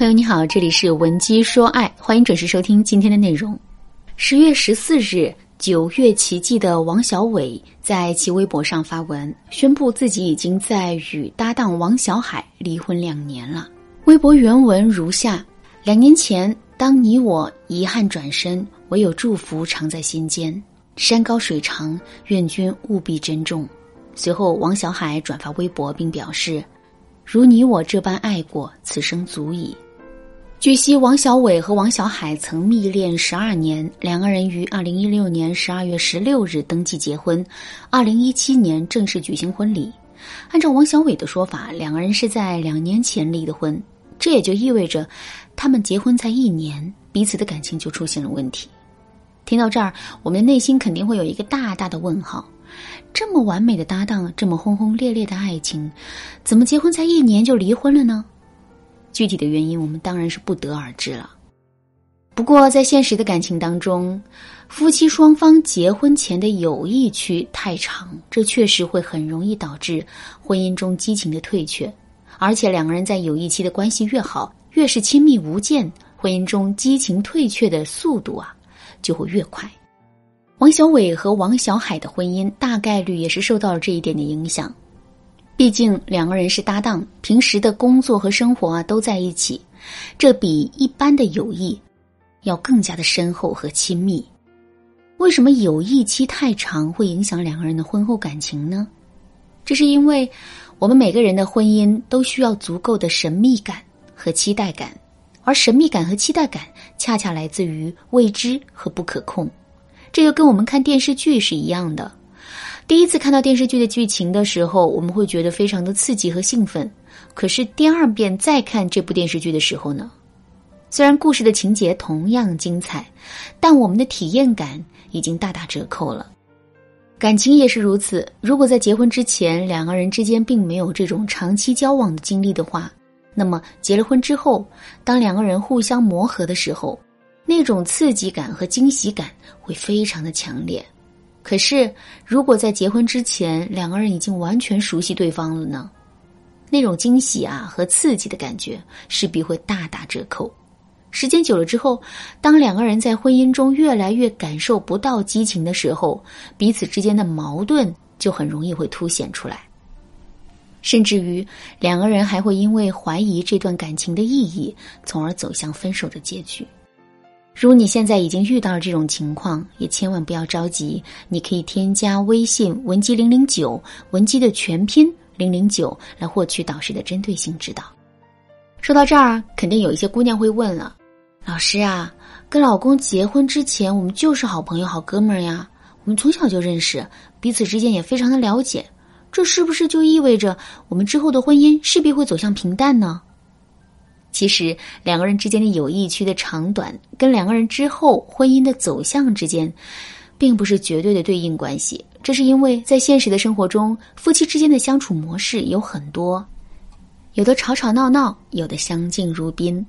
朋友你好，这里是文姬说爱，欢迎准时收听今天的内容。十月十四日，九月奇迹的王小伟在其微博上发文，宣布自己已经在与搭档王小海离婚两年了。微博原文如下：两年前，当你我遗憾转身，唯有祝福常在心间。山高水长，愿君务必珍重。随后，王小海转发微博并表示。如你我这般爱过，此生足矣。据悉，王小伟和王小海曾蜜恋十二年，两个人于二零一六年十二月十六日登记结婚，二零一七年正式举行婚礼。按照王小伟的说法，两个人是在两年前离的婚，这也就意味着他们结婚才一年，彼此的感情就出现了问题。听到这儿，我们的内心肯定会有一个大大的问号。这么完美的搭档，这么轰轰烈烈的爱情，怎么结婚才一年就离婚了呢？具体的原因我们当然是不得而知了。不过在现实的感情当中，夫妻双方结婚前的友谊期太长，这确实会很容易导致婚姻中激情的退却。而且两个人在友谊期的关系越好，越是亲密无间，婚姻中激情退却的速度啊就会越快。王小伟和王小海的婚姻大概率也是受到了这一点的影响，毕竟两个人是搭档，平时的工作和生活啊都在一起，这比一般的友谊要更加的深厚和亲密。为什么友谊期太长会影响两个人的婚后感情呢？这是因为我们每个人的婚姻都需要足够的神秘感和期待感，而神秘感和期待感恰恰来自于未知和不可控。这就跟我们看电视剧是一样的。第一次看到电视剧的剧情的时候，我们会觉得非常的刺激和兴奋。可是第二遍再看这部电视剧的时候呢，虽然故事的情节同样精彩，但我们的体验感已经大打折扣了。感情也是如此。如果在结婚之前两个人之间并没有这种长期交往的经历的话，那么结了婚之后，当两个人互相磨合的时候，那种刺激感和惊喜感会非常的强烈，可是如果在结婚之前两个人已经完全熟悉对方了呢？那种惊喜啊和刺激的感觉势必会大打折扣。时间久了之后，当两个人在婚姻中越来越感受不到激情的时候，彼此之间的矛盾就很容易会凸显出来，甚至于两个人还会因为怀疑这段感情的意义，从而走向分手的结局。如果你现在已经遇到了这种情况，也千万不要着急。你可以添加微信文姬零零九，文姬的全拼零零九，来获取导师的针对性指导。说到这儿，肯定有一些姑娘会问了：老师啊，跟老公结婚之前，我们就是好朋友、好哥们儿呀，我们从小就认识，彼此之间也非常的了解，这是不是就意味着我们之后的婚姻势必会走向平淡呢？其实，两个人之间的友谊区的长短，跟两个人之后婚姻的走向之间，并不是绝对的对应关系。这是因为在现实的生活中，夫妻之间的相处模式有很多，有的吵吵闹闹，有的相敬如宾。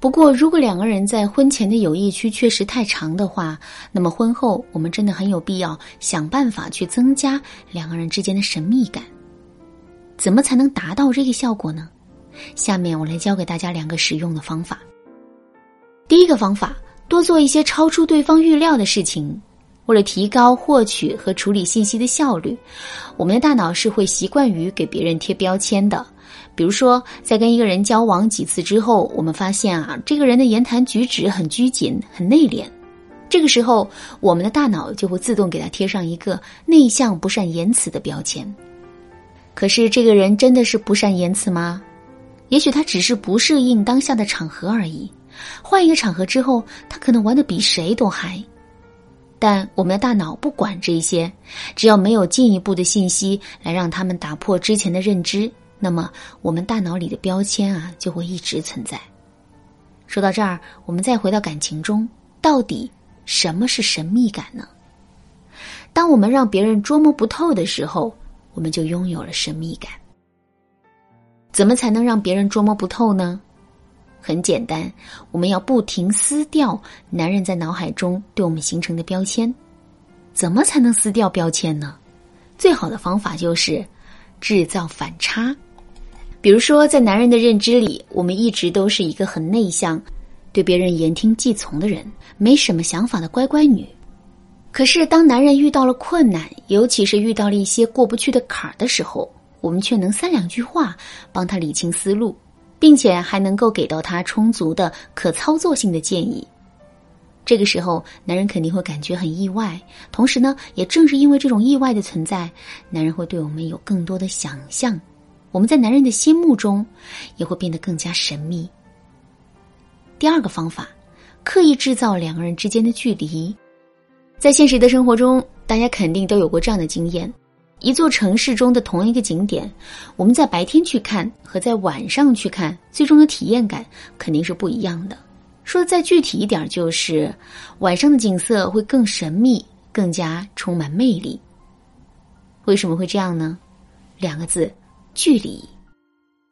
不过，如果两个人在婚前的友谊区确实太长的话，那么婚后我们真的很有必要想办法去增加两个人之间的神秘感。怎么才能达到这个效果呢？下面我来教给大家两个实用的方法。第一个方法，多做一些超出对方预料的事情。为了提高获取和处理信息的效率，我们的大脑是会习惯于给别人贴标签的。比如说，在跟一个人交往几次之后，我们发现啊，这个人的言谈举止很拘谨、很内敛。这个时候，我们的大脑就会自动给他贴上一个内向、不善言辞的标签。可是，这个人真的是不善言辞吗？也许他只是不适应当下的场合而已，换一个场合之后，他可能玩的比谁都嗨。但我们的大脑不管这些，只要没有进一步的信息来让他们打破之前的认知，那么我们大脑里的标签啊就会一直存在。说到这儿，我们再回到感情中，到底什么是神秘感呢？当我们让别人捉摸不透的时候，我们就拥有了神秘感。怎么才能让别人捉摸不透呢？很简单，我们要不停撕掉男人在脑海中对我们形成的标签。怎么才能撕掉标签呢？最好的方法就是制造反差。比如说，在男人的认知里，我们一直都是一个很内向、对别人言听计从的人，没什么想法的乖乖女。可是，当男人遇到了困难，尤其是遇到了一些过不去的坎儿的时候，我们却能三两句话帮他理清思路，并且还能够给到他充足的可操作性的建议。这个时候，男人肯定会感觉很意外。同时呢，也正是因为这种意外的存在，男人会对我们有更多的想象。我们在男人的心目中也会变得更加神秘。第二个方法，刻意制造两个人之间的距离。在现实的生活中，大家肯定都有过这样的经验：一座城市中的同一个景点，我们在白天去看和在晚上去看，最终的体验感肯定是不一样的。说的再具体一点，就是晚上的景色会更神秘，更加充满魅力。为什么会这样呢？两个字。距离，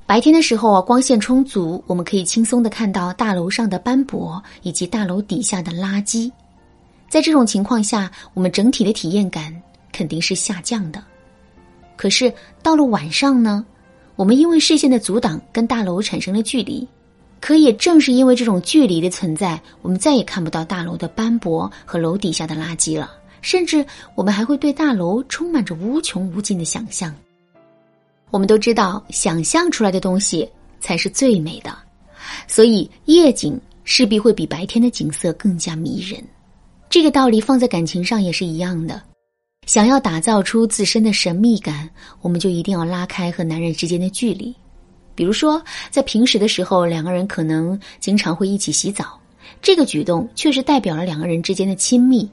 白天的时候啊，光线充足，我们可以轻松的看到大楼上的斑驳以及大楼底下的垃圾。在这种情况下，我们整体的体验感肯定是下降的。可是到了晚上呢，我们因为视线的阻挡，跟大楼产生了距离。可也正是因为这种距离的存在，我们再也看不到大楼的斑驳和楼底下的垃圾了，甚至我们还会对大楼充满着无穷无尽的想象。我们都知道，想象出来的东西才是最美的，所以夜景势必会比白天的景色更加迷人。这个道理放在感情上也是一样的。想要打造出自身的神秘感，我们就一定要拉开和男人之间的距离。比如说，在平时的时候，两个人可能经常会一起洗澡，这个举动确实代表了两个人之间的亲密。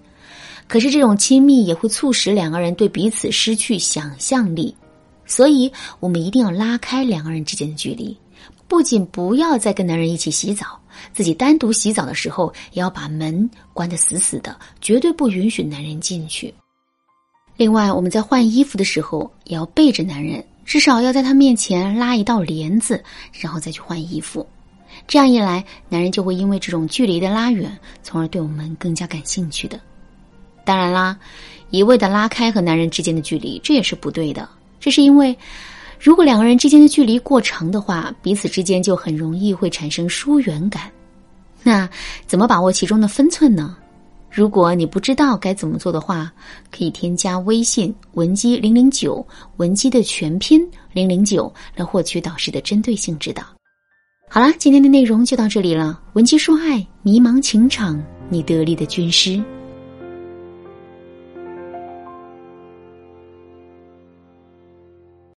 可是，这种亲密也会促使两个人对彼此失去想象力。所以，我们一定要拉开两个人之间的距离，不仅不要再跟男人一起洗澡，自己单独洗澡的时候，也要把门关得死死的，绝对不允许男人进去。另外，我们在换衣服的时候，也要背着男人，至少要在他面前拉一道帘子，然后再去换衣服。这样一来，男人就会因为这种距离的拉远，从而对我们更加感兴趣的。当然啦，一味的拉开和男人之间的距离，这也是不对的。这是因为，如果两个人之间的距离过长的话，彼此之间就很容易会产生疏远感。那怎么把握其中的分寸呢？如果你不知道该怎么做的话，可以添加微信文姬零零九，文姬的全拼零零九，来获取导师的针对性指导。好啦，今天的内容就到这里了。文姬说爱，迷茫情场，你得力的军师。